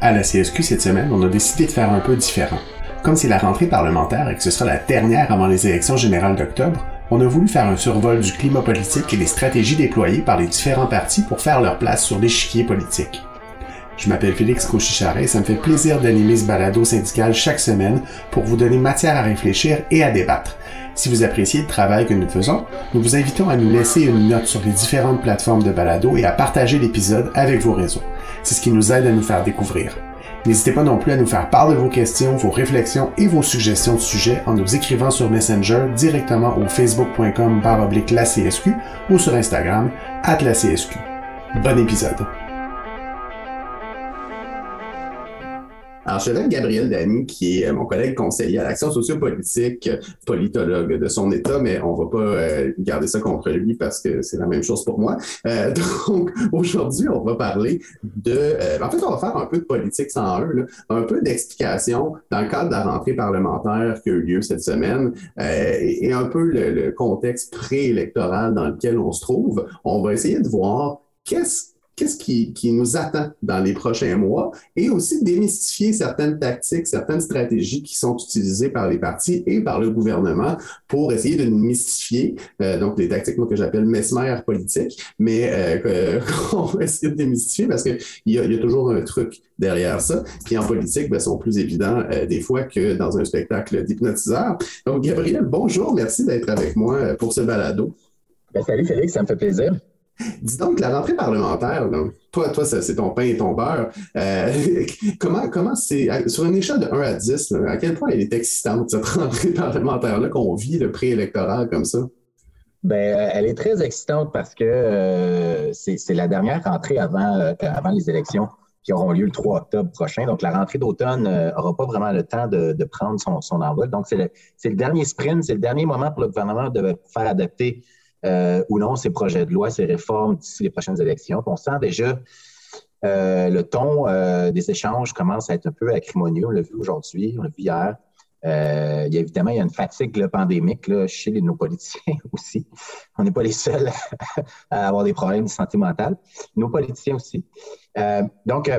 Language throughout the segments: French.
À la CSQ cette semaine, on a décidé de faire un peu différent. Comme c'est la rentrée parlementaire et que ce sera la dernière avant les élections générales d'octobre, on a voulu faire un survol du climat politique et des stratégies déployées par les différents partis pour faire leur place sur l'échiquier politique. Je m'appelle Félix Cochicharet et ça me fait plaisir d'animer ce balado syndical chaque semaine pour vous donner matière à réfléchir et à débattre. Si vous appréciez le travail que nous faisons, nous vous invitons à nous laisser une note sur les différentes plateformes de balado et à partager l'épisode avec vos réseaux. C'est ce qui nous aide à nous faire découvrir. N'hésitez pas non plus à nous faire part de vos questions, vos réflexions et vos suggestions de sujets en nous écrivant sur Messenger directement au facebook.com oblique la CSQ ou sur Instagram at la CSQ. Bon épisode! Alors, je suis avec Gabriel Dany, qui est euh, mon collègue conseiller à l'action sociopolitique, politologue de son État, mais on va pas euh, garder ça contre lui parce que c'est la même chose pour moi. Euh, donc, aujourd'hui, on va parler de... en fait, on va faire un peu de politique sans eux, un peu d'explication dans le cadre de la rentrée parlementaire qui a eu lieu cette semaine et, un peu le, le contexte préélectoral dans lequel on se trouve. On va essayer de voir qu'est-ce qu'est-ce qui, nous attend dans les prochains mois et aussi démystifier certaines tactiques, certaines stratégies qui sont utilisées par les partis et par le gouvernement pour essayer de mystifier. Euh, donc, les tactiques que j'appelle mesmer politiques, mais euh, qu'on va essayer de démystifier parce qu'il y, a, toujours un truc derrière ça. Puis en politique, ben, sont plus évidents euh, des fois que dans un spectacle d'hypnotiseur. Donc, Gabriel, bonjour, merci d'être avec moi pour ce balado. Ben, salut Félix, ça me fait plaisir. Dis donc, la rentrée parlementaire, toi, toi c'est ton pain et ton beurre. Euh, comment comment c'est, sur une échelle de 1 à 10, à quel point elle est excitante, cette rentrée parlementaire-là, qu'on vit le préélectoral comme ça? Ben, euh, elle est très excitante parce que euh, c'est la dernière rentrée avant, avant les élections qui auront lieu le 3 octobre prochain. Donc, la rentrée d'automne n'aura pas vraiment le temps de, prendre son, son envol. Donc, c'est le, dernier sprint, c'est le dernier moment pour le gouvernement de faire adapter euh, ou non ces projets de loi, ces réformes d'ici les prochaines élections. On sent déjà euh, le ton euh, des échanges commence à être un peu acrimonieux. On l'a vu aujourd'hui, on l'a vu hier. il y a, évidemment, il y a une fatigue pandémique là, chez nos politiciens aussi. On n'est pas les seuls à avoir des problèmes de santé mentale. Nos politiciens aussi. donc,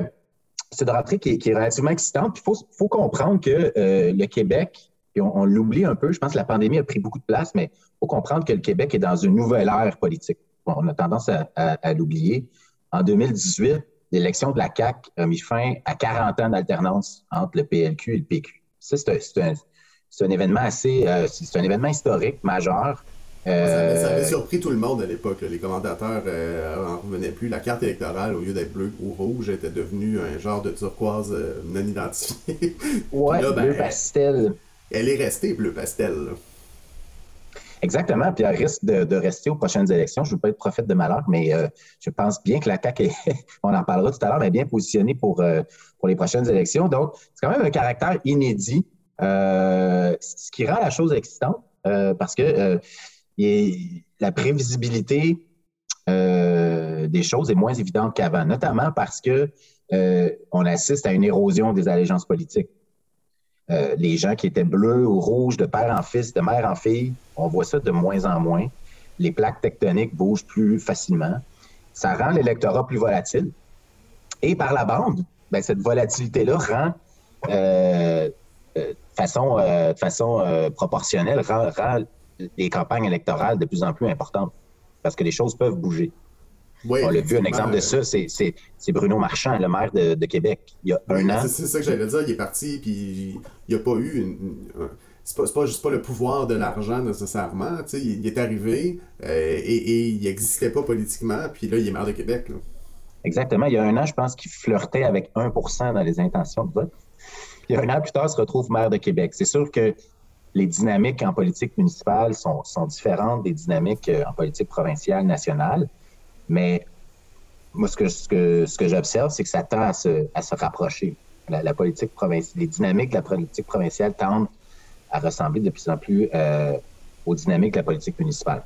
c'est de rentrée qui, est relativement excitante. Il faut, faut, comprendre que le Québec on, l'oublie un peu. Je pense que la pandémie a pris beaucoup de place, mais il faut comprendre que le Québec est dans une nouvelle ère politique. on a tendance à, l'oublier. En 2018, l'élection de la CAQ a mis fin à 40 ans d'alternance entre le PLQ et le PQ. Ça, c'est un, événement assez, euh, c'est un événement historique majeur. Euh, ça, avait, surpris tout le monde à l'époque. Les commentateurs n'en euh, revenaient plus. La carte électorale, au lieu d'être bleue ou rouge, était devenue un genre de turquoise non identifié. Oui, bleu ben, pastel elle est restée bleu pastel. Exactement, puis elle risque de, rester aux prochaines élections. Je ne veux pas être prophète de malheur, mais euh, je pense bien que la on en parlera tout à l'heure, est bien positionnée pour, euh, pour les prochaines élections. Donc, c'est quand même un caractère inédit, euh, ce qui rend la chose excitante, parce que la prévisibilité des choses est moins évidente qu'avant, notamment parce que on assiste à une érosion des allégeances politiques. Euh, les gens qui étaient bleus ou rouges de père en fils, de mère en fille, on voit ça de moins en moins. Les plaques tectoniques bougent plus facilement. Ça rend l'électorat plus volatile. Et par la bande, ben, cette volatilité-là rend, euh, euh, de façon, proportionnelle, rend, les campagnes électorales de plus en plus importantes parce que les choses peuvent bouger on l'a vu, un exemple de ça, c'est Bruno Marchand, le maire de, Québec, il y a un an. C'est ça que j'allais dire, il est parti, puis il n'y a pas eu une. c'est pas, pas, juste pas le pouvoir de l'argent nécessairement. Il, il est arrivé euh, et, il n'existait pas politiquement, puis là, il est maire de Québec. Exactement. Il y a un an, je pense qu'il flirtait avec 1% dans les intentions de vote. Il y a un an plus tard, il se retrouve maire de Québec. C'est sûr que les dynamiques en politique municipale sont, sont différentes des dynamiques euh, en politique provinciale, nationale. Mais moi, ce que, j'observe, c'est que ça tend à se, rapprocher. La, politique provinciale, les dynamiques de la politique provinciale tendent à ressembler de plus en plus euh, aux dynamiques de la politique municipale.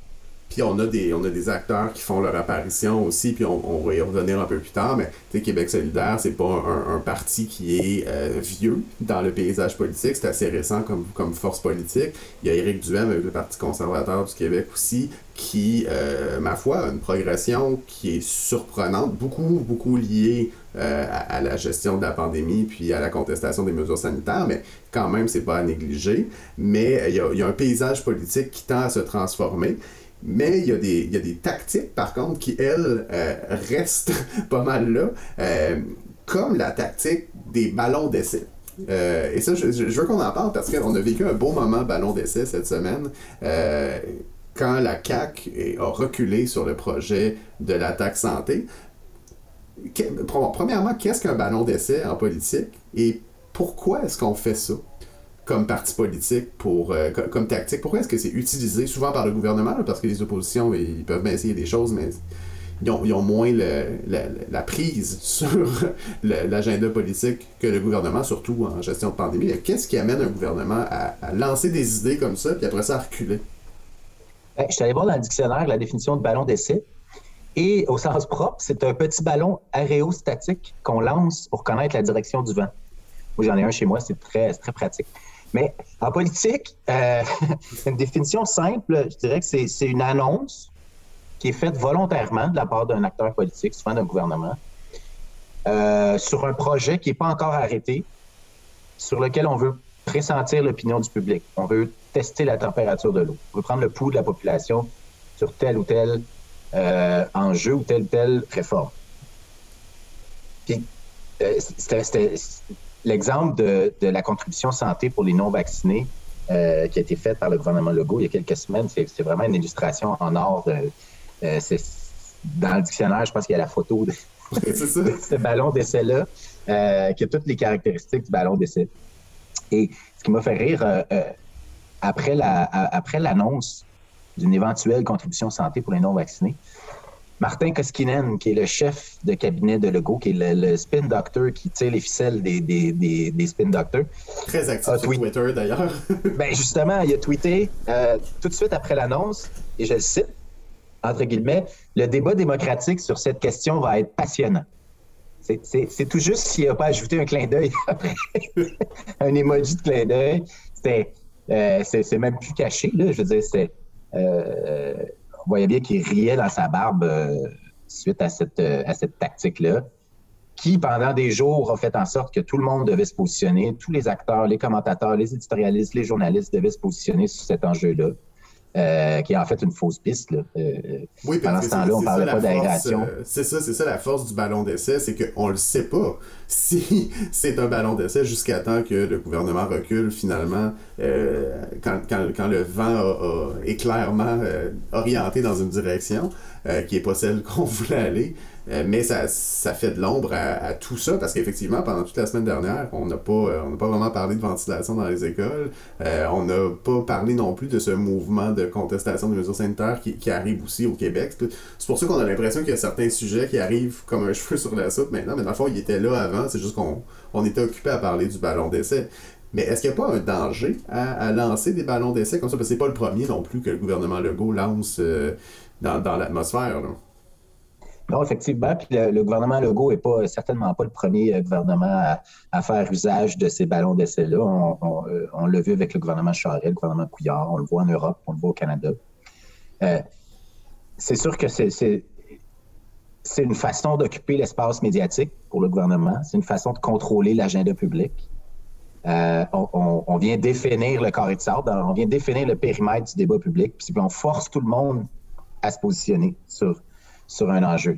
Puis on a des acteurs qui font leur apparition aussi, puis on, va y revenir un peu plus tard, mais Québec solidaire, c'est pas un, parti qui est euh, vieux dans le paysage politique, c'est assez récent comme, comme force politique. Il y a Éric Duhem avec le Parti conservateur du Québec aussi, qui, euh, ma foi, a une progression qui est surprenante, beaucoup, beaucoup liée euh, à, la gestion de la pandémie puis à la contestation des mesures sanitaires, mais quand même, c'est pas à négliger. Mais il y, a, il y a un paysage politique qui tend à se transformer. Mais il y, a des, y a des tactiques, par contre, qui, elles, euh, restent pas mal là, euh, comme la tactique des ballons d'essai. Euh, et ça, je, veux qu'on en parle parce qu'on a vécu un beau moment ballon d'essai cette semaine quand la CAC a reculé sur le projet de la taxe santé. Premièrement, qu'est-ce qu'un ballon d'essai en politique et pourquoi est-ce qu'on fait ça? comme parti politique, pour, euh, comme, tactique? Pourquoi est-ce que c'est utilisé souvent par le gouvernement? parce que les oppositions, ils peuvent bien essayer des choses, mais ils ont, moins la, prise sur l'agenda politique que le gouvernement, surtout en gestion de pandémie. Qu'est-ce qui amène un gouvernement à, lancer des idées comme ça, puis après ça à reculer? Ben, je suis allé voir dans le dictionnaire la définition de ballon d'essai. Et au sens propre, c'est un petit ballon aérostatique qu'on lance pour connaître la direction du vent. J'en ai un chez moi, c'est très, très pratique. Mais en politique, euh, une définition simple, je dirais que c'est une annonce qui est faite volontairement de la part d'un acteur politique, souvent d'un gouvernement, euh, sur un projet qui n'est pas encore arrêté, sur lequel on veut pressentir l'opinion du public. On veut tester la température de l'eau. On veut prendre le pouls de la population sur tel ou tel euh, enjeu ou telle ou telle réforme. Puis, c'était l'exemple de, la contribution santé pour les non-vaccinés euh, qui a été faite par le gouvernement Legault il y a quelques semaines, c'est vraiment une illustration en or. Euh, dans le dictionnaire, je pense qu'il y a la photo de, ce ballon d'essai-là, euh, qui a toutes les caractéristiques du ballon d'essai. Et ce qui m'a fait rire, après l'annonce d'une éventuelle contribution santé pour les non-vaccinés, Martin Koskinen, qui est le chef de cabinet de Legault, qui est le, spin doctor qui tire les ficelles des, des, spin doctors. Très actif sur Twitter d'ailleurs. ben justement, il a tweeté euh, tout de suite après l'annonce, et je le cite, entre guillemets, le débat démocratique sur cette question va être passionnant. C'est tout juste s'il n'a pas ajouté un clin d'œil après, un emoji de clin d'œil. Euh, c'est même plus caché, là. Je veux dire, c'est. Euh, on voyait bien qu'il riait dans sa barbe euh, suite à cette, euh, à cette tactique-là, qui, pendant des jours, a fait en sorte que tout le monde devait se positionner, tous les acteurs, les commentateurs, les éditorialistes, les journalistes devaient se positionner sur cet enjeu-là. Euh, qui est en fait une fausse piste. Là. oui, pendant ce temps-là, on ne parlait pas d'aération. c'est ça, c'est ça la force du ballon d'essai, c'est qu'on ne le sait pas si c'est un ballon d'essai jusqu'à temps que le gouvernement recule finalement, euh, quand, quand, quand, le vent est clairement euh, orienté dans une direction euh, qui n'est pas celle qu'on voulait aller. mais ça, ça fait de l'ombre à, tout ça parce qu'effectivement, pendant toute la semaine dernière, on n'a pas, on pas vraiment parlé de ventilation dans les écoles. on n'a pas parlé non plus de ce mouvement de contestation des mesures sanitaires qui, qui arrive aussi au Québec. C'est pour ça qu'on a l'impression qu'il y a certains sujets qui arrivent comme un cheveu sur la soupe maintenant, mais dans le fond, il était là avant c'est juste qu'on on était occupé à parler du ballon d'essai. Mais est-ce qu'il n'y a pas un danger à, lancer des ballons d'essai comme ça? Parce que c'est pas le premier non plus que le gouvernement Legault lance euh, dans, l'atmosphère. Non, effectivement. Puis le, gouvernement Legault n'est pas certainement pas le premier euh, gouvernement à, faire usage de ces ballons d'essai-là. Euh, on, l'a vu avec le gouvernement Charest, le gouvernement Couillard, on le voit en Europe, on le voit au Canada. c'est sûr que c'est une façon d'occuper l'espace médiatique pour le gouvernement. C'est une façon de contrôler l'agenda public. Euh, on, vient définir le carré de sable, on vient définir le périmètre du débat public, puis on force tout le monde à se positionner sur, sur un enjeu.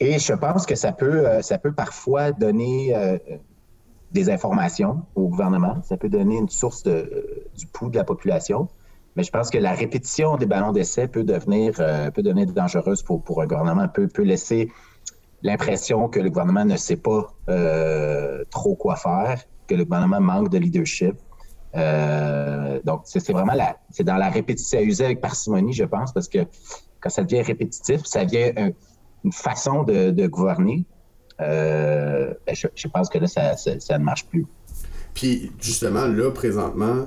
Et je pense que ça peut, euh, ça peut parfois donner euh, des informations au gouvernement, ça peut donner une source du pouls de la population. Mais je pense que la répétition des ballons d'essai peut devenir, euh, peut devenir dangereuse pour, pour un gouvernement, peut, peut laisser l'impression que le gouvernement ne sait pas trop quoi faire, que le gouvernement manque de leadership. Euh, donc, c'est vraiment la, c'est dans la répétition à user avec parcimonie, je pense, parce que quand ça devient répétitif, ça devient une façon de, gouverner. Ben, je, pense que là, ça, ne marche plus. Puis, justement, là, présentement,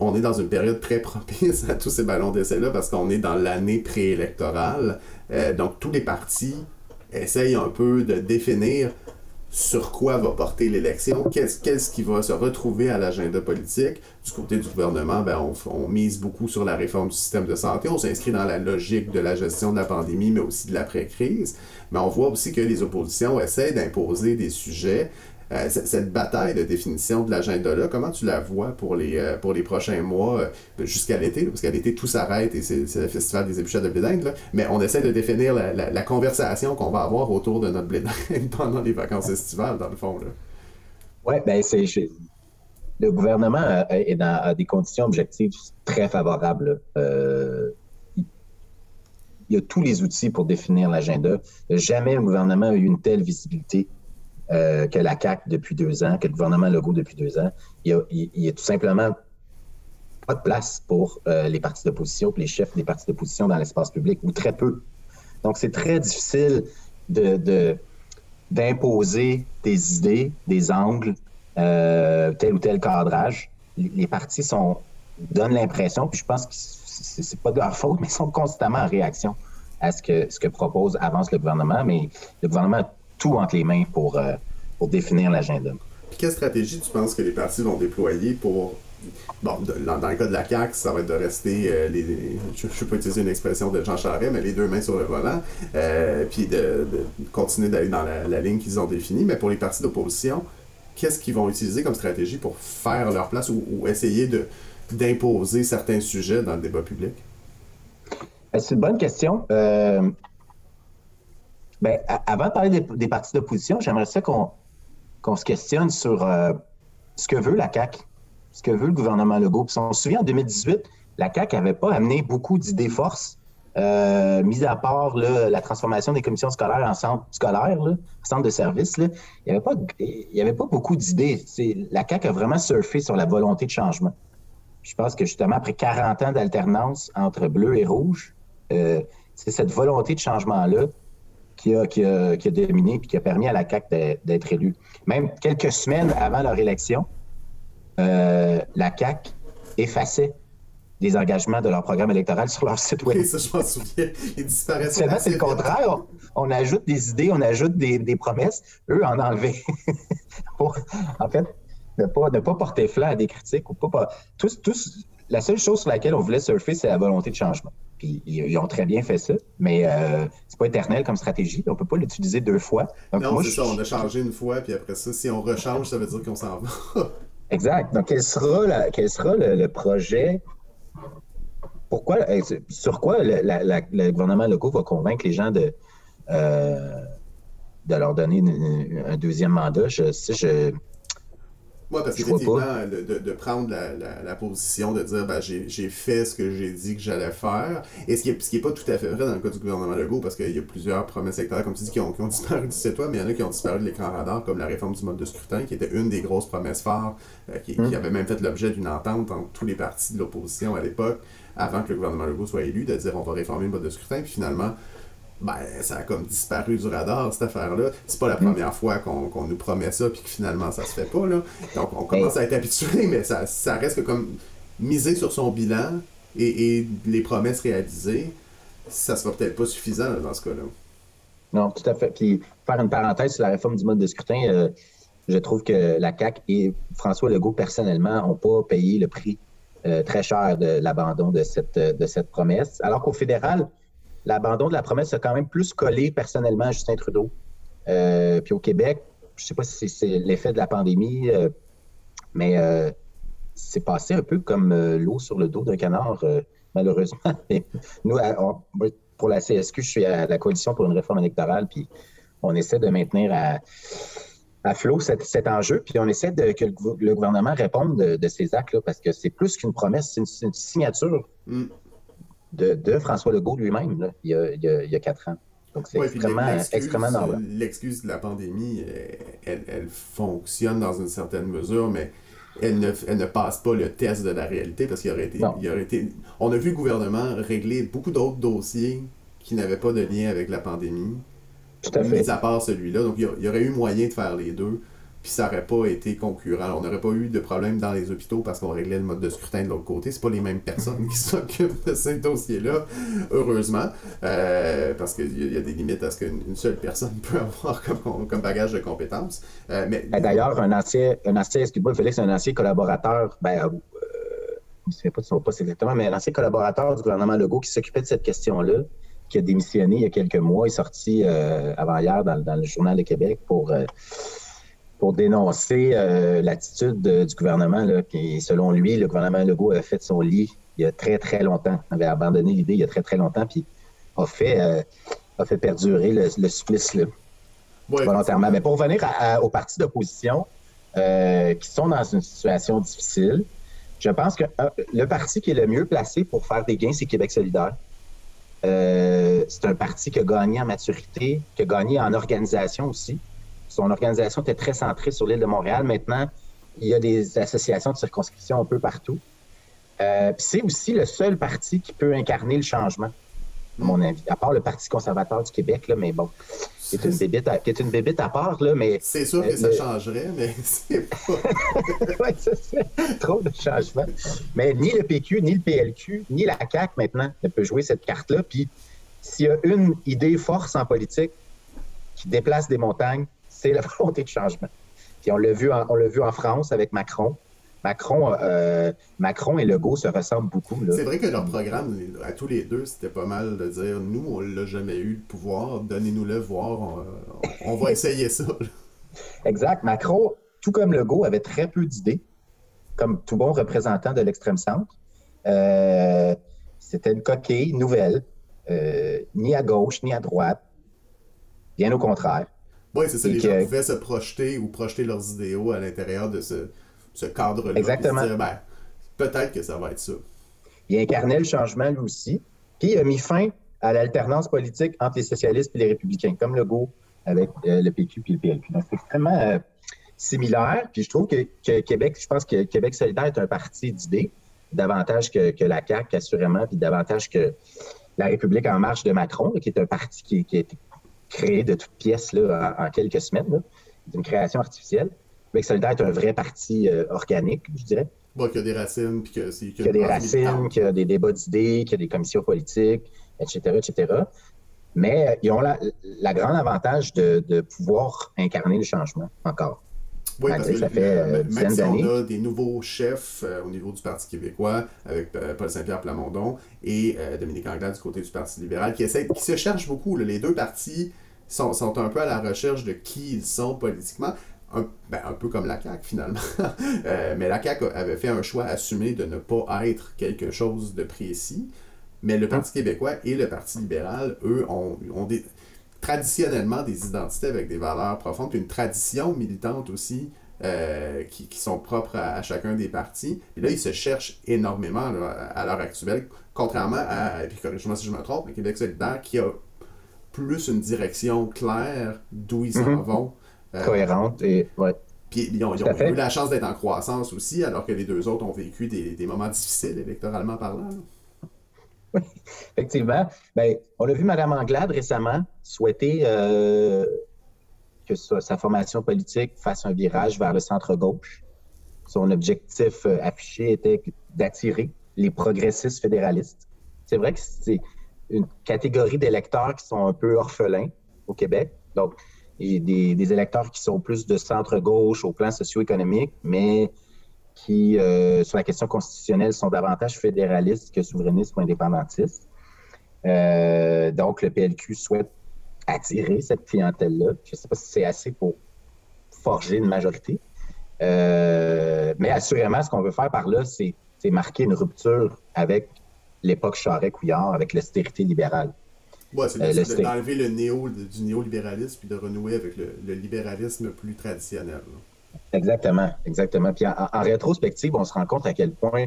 on est dans une période très propice à tous ces ballons d'essai-là parce qu'on est dans l'année préélectorale. Euh, donc, tous les partis essayent un peu de définir sur quoi va porter l'élection, qu'est-ce qui va se retrouver à l'agenda politique. Du côté du gouvernement, ben, on, mise beaucoup sur la réforme du système de santé. On s'inscrit dans la logique de la gestion de la pandémie, mais aussi de l'après-crise. Mais on voit aussi que les oppositions essaient d'imposer des sujets euh, cette bataille de définition de l'agenda-là, comment tu la vois pour les, euh, pour les prochains mois euh, jusqu'à l'été? Parce qu'à l'été, tout s'arrête et c'est le festival des épluchettes de blé Mais on essaie de définir la, conversation qu'on va avoir autour de notre blé pendant les vacances estivales, dans le fond. Oui, bien, c'est. Le gouvernement dans a des conditions objectives très favorables. il y a tous les outils pour définir l'agenda. Jamais le gouvernement a eu une telle visibilité euh, que la CAC depuis deux ans, que le gouvernement Legault depuis deux ans. Il n'y a, tout simplement pas de place pour euh, les partis d'opposition, les chefs des partis d'opposition dans l'espace public, ou très peu. Donc, c'est très difficile de, d'imposer des idées, des angles, euh, tel ou tel cadrage. Les, partis donnent l'impression, puis je pense que c'est pas de leur faute, mais ils sont constamment en réaction à ce que, ce que propose, avance le gouvernement. Mais le gouvernement tout entre les mains pour, euh, pour définir l'agenda. Quelle stratégie tu penses que les partis vont déployer pour Bon, dans, le cas de la CAQ, ça va être de rester, euh, les, je ne vais pas utiliser une expression de Jean Charest, mais les deux mains sur le volant, euh, puis de, continuer d'aller dans la, ligne qu'ils ont définie. Mais pour les partis d'opposition, qu'est-ce qu'ils vont utiliser comme stratégie pour faire leur place ou, essayer de, d'imposer certains sujets dans le débat public? C'est une bonne question. Ben, avant de parler des, partis d'opposition, j'aimerais ça qu'on se questionne sur euh, ce que veut la CAQ, ce que veut le gouvernement Legault. Puis on se souvient, en 2018, la CAQ n'avait pas amené beaucoup d'idées forces, euh, mis à part la transformation des commissions scolaires en centres scolaires, là, centres de services. il n'y avait, pas, avait pas beaucoup d'idées. La CAQ a vraiment surfé sur la volonté de changement. je pense que justement, après 40 ans d'alternance entre bleu et rouge, euh, c'est cette volonté de changement-là qui a, qui a, dominé et qui a permis à la CAQ d'être élue. Même quelques semaines avant leur élection, euh, la CAQ effaçait des engagements de leur programme électoral sur leur site web. Ça, je m'en souviens. Ils disparaissaient. C'est le contraire. On, ajoute des idées, on ajoute des, promesses. Eux, en enlever. en fait, ne pas, ne pas porter flanc à des critiques. Ou pas, tous, tous, la seule chose sur laquelle on voulait surfer, c'est la volonté de changement. Puis ils, ont très bien fait ça, mais euh, c'est pas éternel comme stratégie. On peut pas l'utiliser deux fois. non, c'est ça. On a changé une fois, puis après ça, si on rechange, ça veut dire qu'on s'en va. exact. Donc, quel sera, quel sera le, projet? Pourquoi, euh, sur quoi le, gouvernement local va convaincre les gens de, euh, de leur donner un deuxième mandat? Je, je, moi, parce qu'effectivement, de, de, prendre la, position de dire ben, j'ai fait ce que j'ai dit que j'allais faire, et ce qui n'est pas tout à fait vrai dans le cas du gouvernement Legault, parce qu'il y a plusieurs promesses électorales, comme tu dis, qui ont, qui ont disparu du site web, mais il y en a qui ont disparu de l'écran radar, comme la réforme du mode de scrutin, qui était une des grosses promesses phares, euh, qui, hum. avait même fait l'objet d'une entente entre tous les partis de l'opposition à l'époque, avant que le gouvernement Legault soit élu, de dire on va réformer le mode de scrutin, puis finalement, ben, ça a comme disparu du radar, cette affaire-là. C'est pas la première fois qu'on nous promet ça, puis que finalement, ça se fait pas, là. Donc, on commence à être habitué, mais ça, ça reste que comme miser sur son bilan et, les promesses réalisées, ça sera peut-être pas suffisant dans ce cas-là. Non, tout à fait. Puis, faire une parenthèse sur la réforme du mode de scrutin, euh, je trouve que la CAQ et François Legault, personnellement, n'ont pas payé le prix euh, très cher de l'abandon de cette, de cette promesse. Alors qu'au fédéral, l'abandon de la promesse a quand même plus collé personnellement à Justin Trudeau. Euh, puis au Québec, je ne sais pas si c'est l'effet de la pandémie, euh, mais euh, c'est passé un peu comme l'eau sur le dos d'un canard, malheureusement. Nous, pour la CSQ, je suis à la coalition pour une réforme électorale, puis on essaie de maintenir à, flot cet, enjeu, puis on essaie que le, gouvernement réponde de, ces actes-là, parce que c'est plus qu'une promesse, c'est une, signature. Mm de, François Legault lui-même, il, y a quatre ans. Donc, c'est extrêmement, normal. L'excuse de la pandémie, elle, fonctionne dans une certaine mesure, mais elle ne, elle ne passe pas le test de la réalité parce qu'il aurait été, il aurait été. On a vu le gouvernement régler beaucoup d'autres dossiers qui n'avaient pas de lien avec la pandémie. Tout à fait. Mis à part celui-là. Donc, il y aurait eu moyen de faire les deux puis ça n'aurait pas été concurrent. On n'aurait pas eu de problème dans les hôpitaux parce qu'on réglait le mode de scrutin de l'autre côté. C'est pas les mêmes personnes qui s'occupent de ces dossiers-là, heureusement, euh, parce qu'il y, a des limites à ce qu'une seule personne peut avoir comme, bagage de compétences. Euh, mais... D'ailleurs, un ancien, un ancien, excuse-moi, un ancien collaborateur, ben, euh, je ne sais pas de son poste exactement, mais un ancien collaborateur du gouvernement Legault qui s'occupait de cette question-là, qui a démissionné il y a quelques mois, est sorti avant-hier dans, le Journal de Québec pour pour dénoncer euh, l'attitude du gouvernement, là, qui, selon lui, le gouvernement Legault a fait son lit il y a très, très longtemps, avait abandonné l'idée il y a très, très longtemps, puis a fait, euh, a fait perdurer le, supplice là, volontairement. Mais pour revenir aux partis d'opposition euh, qui sont dans une situation difficile, je pense que le parti qui est le mieux placé pour faire des gains, c'est Québec solidaire. c'est un parti qui a gagné en maturité, qui a gagné en organisation aussi. Son organisation était très centrée sur l'île de Montréal. Maintenant, il y a des associations de circonscription un peu partout. Euh, c'est aussi le seul parti qui peut incarner le changement, à mon avis, à part le Parti conservateur du Québec, là, mais bon, c'est une bébite à, qui est une bébite à part, là, mais... C'est sûr que ça changerait, mais c'est pas... c'est trop de changements. Mais ni le PQ, ni le PLQ, ni la CAQ, maintenant, ne peut jouer cette carte-là. Puis, s'il y a une idée force en politique qui déplace des montagnes, c'est la volonté de changement. Puis on l'a vu, en, on l'a vu en France avec Macron. Macron, euh, Macron et Legault se ressemblent beaucoup. C'est vrai que leur programme, à tous les deux, c'était pas mal de dire nous, on l'a jamais eu le pouvoir, donnez-nous-le voir, on, va essayer ça. exact. Macron, tout comme Legault, avait très peu d'idées, comme tout bon représentant de l'extrême centre. Euh, c'était une coquille nouvelle, euh, ni à gauche ni à droite, bien au contraire. Oui, c'est ça. Les gens pouvaient se projeter ou projeter leurs idéaux à l'intérieur de ce, ce cadre-là. Exactement. Ben, peut-être que ça va être ça. Il incarnait le changement lui aussi. Puis il a mis fin à l'alternance politique entre les socialistes et les républicains, comme le GO avec euh, le PQ et le PLQ. Donc, c'est extrêmement euh, similaire. Puis je trouve que, Québec, je pense que Québec solidaire est un parti d'idées, davantage que, la CAQ, assurément, puis davantage que la République en marche de Macron, qui est un parti qui, qui, est, créé de toutes pièces là, en, quelques semaines. C'est une création artificielle. Québec solidaire est un vrai parti euh, organique, je dirais. Bon, qui a des racines, puis que c'est... Qui a des racines, qui a des débats d'idées, qui a des commissions politiques, etc., etc. Mais euh, ils ont la, la grande avantage de, de, pouvoir incarner le changement encore. Oui, parce que ça fait euh, même si on a des nouveaux chefs au niveau du Parti québécois, avec Paul Saint-Pierre Plamondon et Dominique Anglade du côté du Parti libéral, qui, essaient, qui se cherchent beaucoup. Les deux partis sont, sont, un peu à la recherche de qui ils sont politiquement. Un, ben, un peu comme la CAQ finalement. Euh, mais la CAQ avait fait un choix assumé de ne pas être quelque chose de précis. Mais le Parti québécois et le Parti libéral, eux, ont, ont des, traditionnellement des identités avec des valeurs profondes, puis une tradition militante aussi euh, qui, qui, sont propres à, chacun des partis. Et là, ils se cherchent énormément à l'heure actuelle, contrairement à, et puis corrige-moi si je me trompe, mais Québec solidaire qui a plus une direction claire d'où ils s'en mm-hmm. vont. Euh, Cohérente et ouais. Puis ils ont, eu la chance d'être en croissance aussi, alors que les deux autres ont vécu des, des moments difficiles électoralement parlant. effectivement. Ben, on a vu Mme Anglade récemment souhaiter euh, que sa, formation politique fasse un virage vers le centre-gauche. Son objectif euh, affiché était d'attirer les progressistes fédéralistes. C'est vrai que c'est une catégorie d'électeurs qui sont un peu orphelins au Québec. Donc, des, des électeurs qui sont plus de centre-gauche au plan socio-économique, mais qui, euh, sur la question constitutionnelle, sont davantage fédéralistes que souverainistes ou indépendantistes. Euh, donc, le PLQ souhaite attirer cette clientèle-là. Je ne sais pas si c'est assez pour forger une majorité. Euh, mais assurément, ce qu'on veut faire par là, c'est marquer une rupture avec l'époque Charest-Couillard avec l'austérité libérale. Oui, c'est d'enlever le néo, du néolibéralisme puis de renouer avec le, libéralisme plus traditionnel. Exactement, exactement. Puis en, rétrospective, on se rend compte à quel point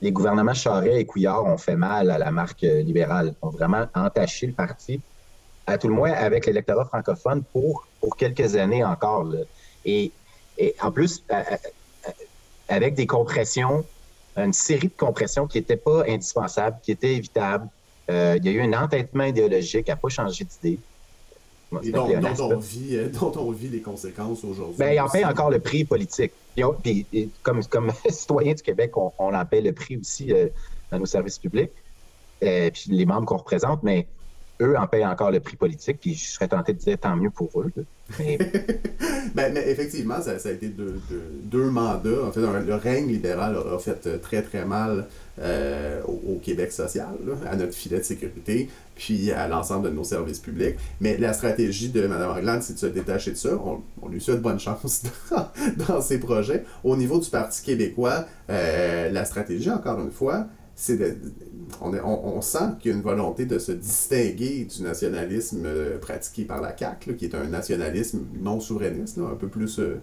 les gouvernements Charest et Couillard ont fait mal à la marque euh, libérale, ont vraiment entaché le parti, à tout le moins avec l'électorat francophone pour, pour quelques années encore. Et, en plus, avec des compressions une série de compressions qui n'étaient pas indispensables, qui étaient évitables. Euh, il y a eu un entêtement idéologique à ne pas changer d'idée. Et dont, on vit, dont, on vit, les conséquences aujourd'hui. Bien, il en paye encore le prix politique. Puis, comme, comme citoyen du Québec, on, en paie le prix aussi dans nos services publics. et puis les membres qu'on représente, mais eux en payent encore le prix politique, puis je serais tenté de dire tant mieux pour eux. Ben, mais... effectivement, ça, a été deux, mandats. En fait, le règne libéral a, fait euh, très, très mal euh, au, Québec social, à notre filet de sécurité, puis à l'ensemble de nos services publics. Mais la stratégie de Mme Arland, c'est de se détacher de ça. On, lui souhaite bonne chance dans, dans, ses projets. Au niveau du Parti québécois, euh, la stratégie, encore une fois, c'est on, sent qu'il y a une volonté de se distinguer du nationalisme euh, pratiqué par la CAQ, qui est un nationalisme non souverainiste, un peu plus euh,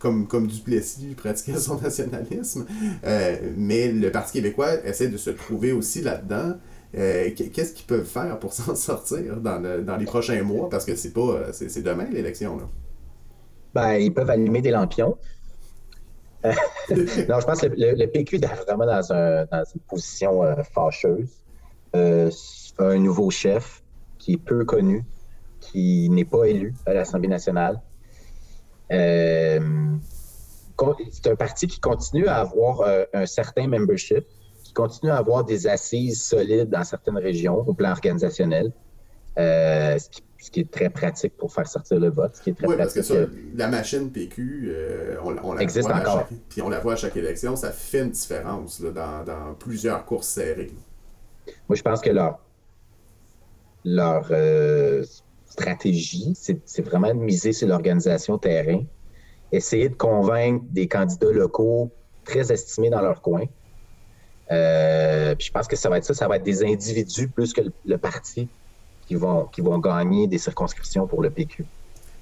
comme, Duplessis pratiquait son nationalisme. Euh, mais le Parti québécois essaie de se trouver aussi là-dedans. Qu'est-ce qu'ils peuvent faire pour s'en sortir dans, dans, les prochains mois? Parce que c'est pas c'est demain l'élection. Ben, ils peuvent allumer des lampions. Non, je pense que le, PQ est vraiment dans, une position euh, fâcheuse. Euh, un nouveau chef qui est peu connu, qui n'est pas élu à l'Assemblée nationale. Euh, c'est un parti qui continue à avoir un certain membership, qui continue à avoir des assises solides dans certaines régions au plan organisationnel, ce qui ce qui est très pratique pour faire sortir le vote. qui est très oui, parce que la machine PQ, euh, on, la existe voit encore. puis on la voit à chaque élection, ça fait une différence dans, plusieurs courses serrées. Moi, je pense que leur, leur euh, stratégie, c'est vraiment de miser sur l'organisation terrain, essayer de convaincre des candidats locaux très estimés dans leur coin. Euh, puis je pense que ça va être ça, ça va être des individus plus que le parti qui vont, qui vont gagner des circonscriptions pour le PQ.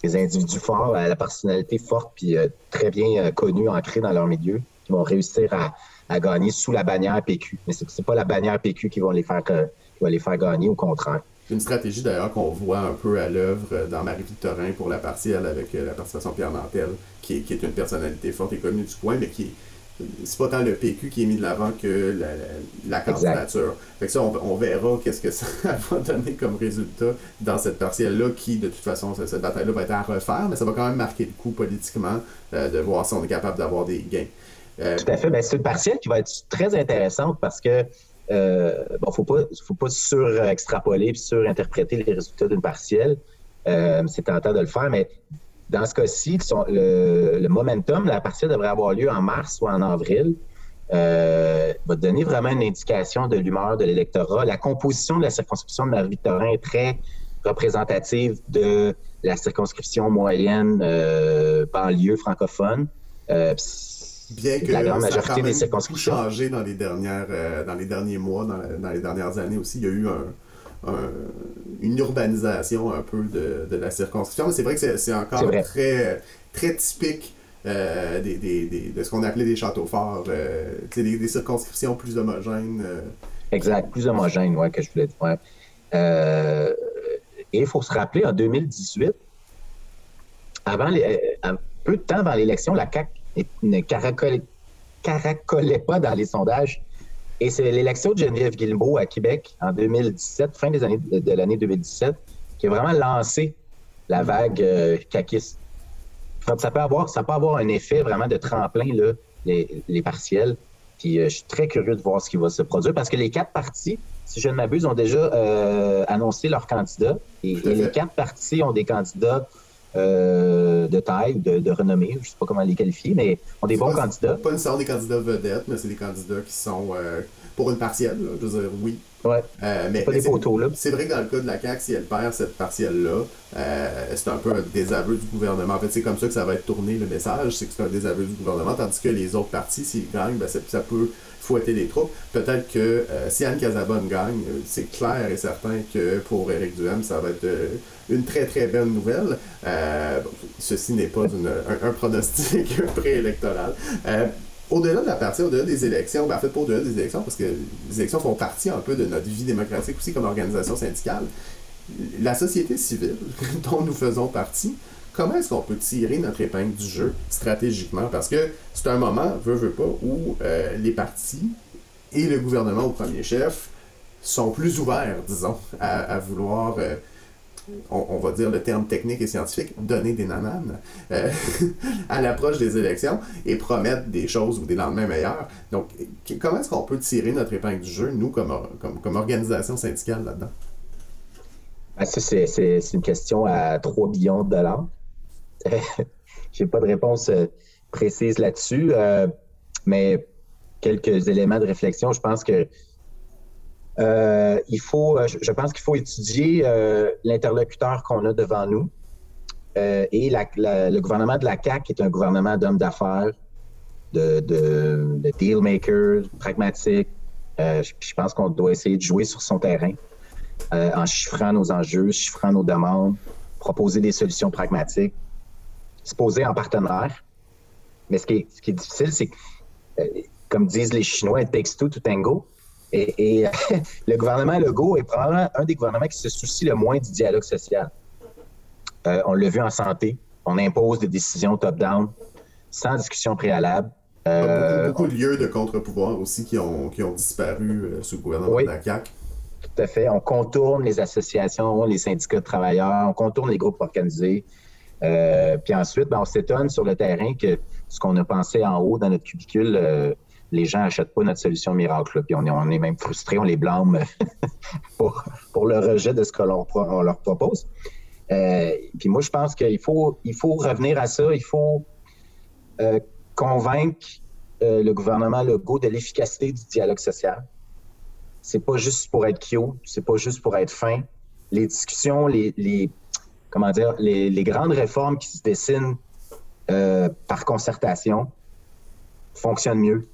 Des individus forts, à la personnalité forte puis euh, très bien euh, connus, ancrés dans leur milieu, qui vont réussir à, à gagner sous la bannière PQ. Mais ce n'est pas la bannière PQ qui va les faire, euh, qui va les faire gagner, au contraire. Une stratégie d'ailleurs qu'on voit un peu à l'œuvre dans Marie-Victorin pour la partielle avec la participation Pierre Nantel, qui est, qui est, une personnalité forte et connue du coin, mais qui, c'est pas tant le PQ qui est mis de l'avant que la, candidature. Fait que ça, on, verra qu'est-ce que ça va donner comme résultat dans cette partielle-là, qui, de toute façon, cette bataille-là va être à refaire, mais ça va quand même marquer le coup politiquement euh, de voir si on est capable d'avoir des gains. Euh, tout à fait. Ben, c'est une partielle qui va être très intéressante parce que euh, bon, faut pas, faut pas sur-extrapoler et sur-interpréter les résultats d'une partielle. c'est tentant de le faire, mais dans ce cas-ci, le, momentum, la partie devrait avoir lieu en mars ou en avril. Euh, va donner vraiment une indication de l'humeur de l'électorat. La composition de la circonscription de Marie-Victorin est très représentative de la circonscription moyenne euh, banlieue francophone. Euh, Bien que la grande majorité des circonscriptions. changé dans les dernières, euh, dans les derniers mois, dans, les dernières années aussi. Il y a eu un, une urbanisation un peu de, la circonscription. Mais c'est vrai que c'est encore très, très typique euh, de ce qu'on appelait des châteaux forts, euh, des, circonscriptions plus homogènes. Euh. Exact, plus homogènes, oui, que je voulais dire. et il faut se rappeler, en 2018, avant un peu de temps avant l'élection, la CAQ ne caracolait, caracolait pas dans les sondages et c'est l'élection de Geneviève Guilbeault à Québec en 2017, fin des années de, l'année 2017, qui a vraiment lancé la vague euh, caquiste. Ça peut avoir, ça peut avoir un effet vraiment de tremplin là, les, partiels. Puis euh, je suis très curieux de voir ce qui va se produire parce que les quatre partis, si je ne m'abuse, ont déjà euh, annoncé leurs candidats. Et, les quatre partis ont des candidats de taille, de, de, renommée, je ne sais pas comment les qualifier, mais ont des bons candidats. Pas nécessairement des candidats vedettes, mais c'est des candidats qui sont pour une partielle, je veux dire, oui. Ouais. Euh, mais, C'est vrai que dans le cas de la CAQ, si elle perd cette partielle-là, euh, c'est un peu un désaveu du gouvernement. En fait, c'est comme ça que ça va être tourné le message, c'est que c'est un désaveu du gouvernement, tandis que les autres partis, s'ils gagnent, ben, ça peut fouetter les troupes. Peut-être que euh, si Anne Casabonne gagne, c'est clair et certain que pour Éric Duhem, ça va être une très très belle nouvelle. ceci n'est pas un, pronostic préélectoral au-delà de la partie, au-delà des élections, ben en fait, pas au-delà des élections, parce que les élections font partie un peu de notre vie démocratique aussi comme organisation syndicale, la société civile dont nous faisons partie, comment est-ce qu'on peut tirer notre épingle du jeu stratégiquement? Parce que c'est un moment, veut, veut pas, où euh, les partis et le gouvernement au premier chef sont plus ouverts, disons, à, vouloir... Euh, on, va dire le terme technique et scientifique, donner des nananes euh, à l'approche des élections et promettre des choses ou des lendemains meilleurs. Donc, comment est-ce qu'on peut tirer notre épingle du jeu, nous, comme, organisation syndicale là-dedans? Ben, c'est une question à 3 billions de dollars. Je n'ai pas de réponse euh, précise là-dessus, euh, mais quelques éléments de réflexion. Je pense que euh, il faut, je pense qu'il faut étudier l'interlocuteur qu'on a devant nous. et le gouvernement de la CAQ est un gouvernement d'hommes d'affaires, de, de, de deal makers, pragmatiques. je, pense qu'on doit essayer de jouer sur son terrain en chiffrant nos enjeux, chiffrant nos demandes, proposer des solutions pragmatiques, se poser en partenaire. Mais ce qui est, ce qui est difficile, c'est que, comme disent les Chinois, it takes two to tango. Et, le gouvernement Legault est probablement un des gouvernements qui se soucie le moins du dialogue social. Euh, on l'a vu en santé. On impose des décisions top-down sans discussion préalable. Euh, beaucoup, de lieux de contre-pouvoir aussi qui ont, qui ont disparu euh, sous le gouvernement de la CAQ. Tout à fait. On contourne les associations, les syndicats de travailleurs, on contourne les groupes organisés. Puis ensuite, ben, on s'étonne sur le terrain que ce qu'on a pensé en haut dans notre cubicule les gens n'achètent pas notre solution miracle. Puis on est, même frustrés, on les blâme pour, pour le rejet de ce qu'on leur, propose. Euh, puis moi, je pense qu'il faut, il faut revenir à ça. Il faut euh, convaincre euh, le gouvernement Legault de l'efficacité du dialogue social. C'est pas juste pour être cute, c'est pas juste pour être fin. Les discussions, les, les comment dire, les, les, grandes réformes qui se dessinent par concertation fonctionnent mieux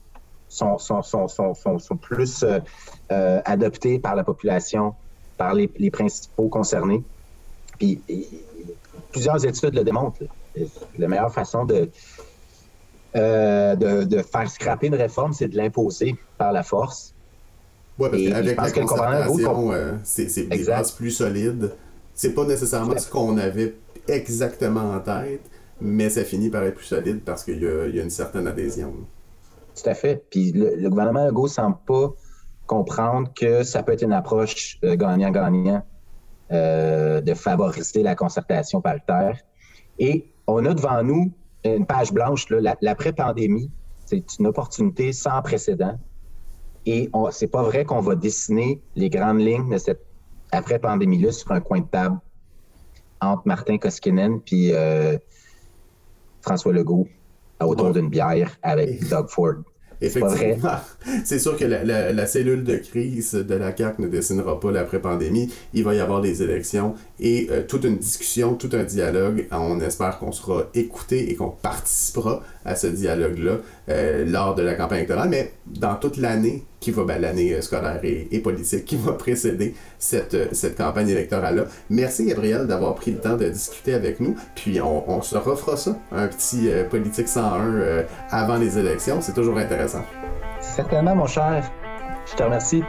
sont, sont, sont, sont plus euh, euh, adoptés par la population, par les, les principaux concernés. Puis plusieurs études le démontrent. La meilleure façon de, euh, de, de, faire scraper une réforme, c'est de l'imposer par la force. Oui, parce qu'avec la concertation, c'est des bases plus solides. C'est pas nécessairement ce qu'on avait exactement en tête, mais ça finit par être plus solide parce qu'il y, a une certaine adhésion. Tout à fait. Puis le, gouvernement Legault ne semble pas comprendre que ça peut être une approche euh, gagnant-gagnant euh, de favoriser la concertation paritaire. Et on a devant nous une page blanche, l'après-pandémie. C'est une opportunité sans précédent. Et c'est pas vrai qu'on va dessiner les grandes lignes de cette après-pandémie-là sur un coin de table entre Martin Koskinen puis euh, François Legault autour d'une bière avec Doug Ford. Effectivement. C'est sûr que la, cellule de crise de la CAQ ne dessinera pas l'après-pandémie. Il va y avoir des élections et euh, toute une discussion, tout un dialogue. On espère qu'on sera écouté et qu'on participera à ce dialogue-là euh, lors de la campagne électorale, mais dans toute l'année qui va, ben, l'année euh, scolaire et, politique qui va précéder cette, cette campagne électorale-là. Merci Gabriel d'avoir pris le temps de discuter avec nous, puis on, se refera ça, un petit politique 101 avant les élections, c'est toujours intéressant. Certainement mon cher, je te remercie.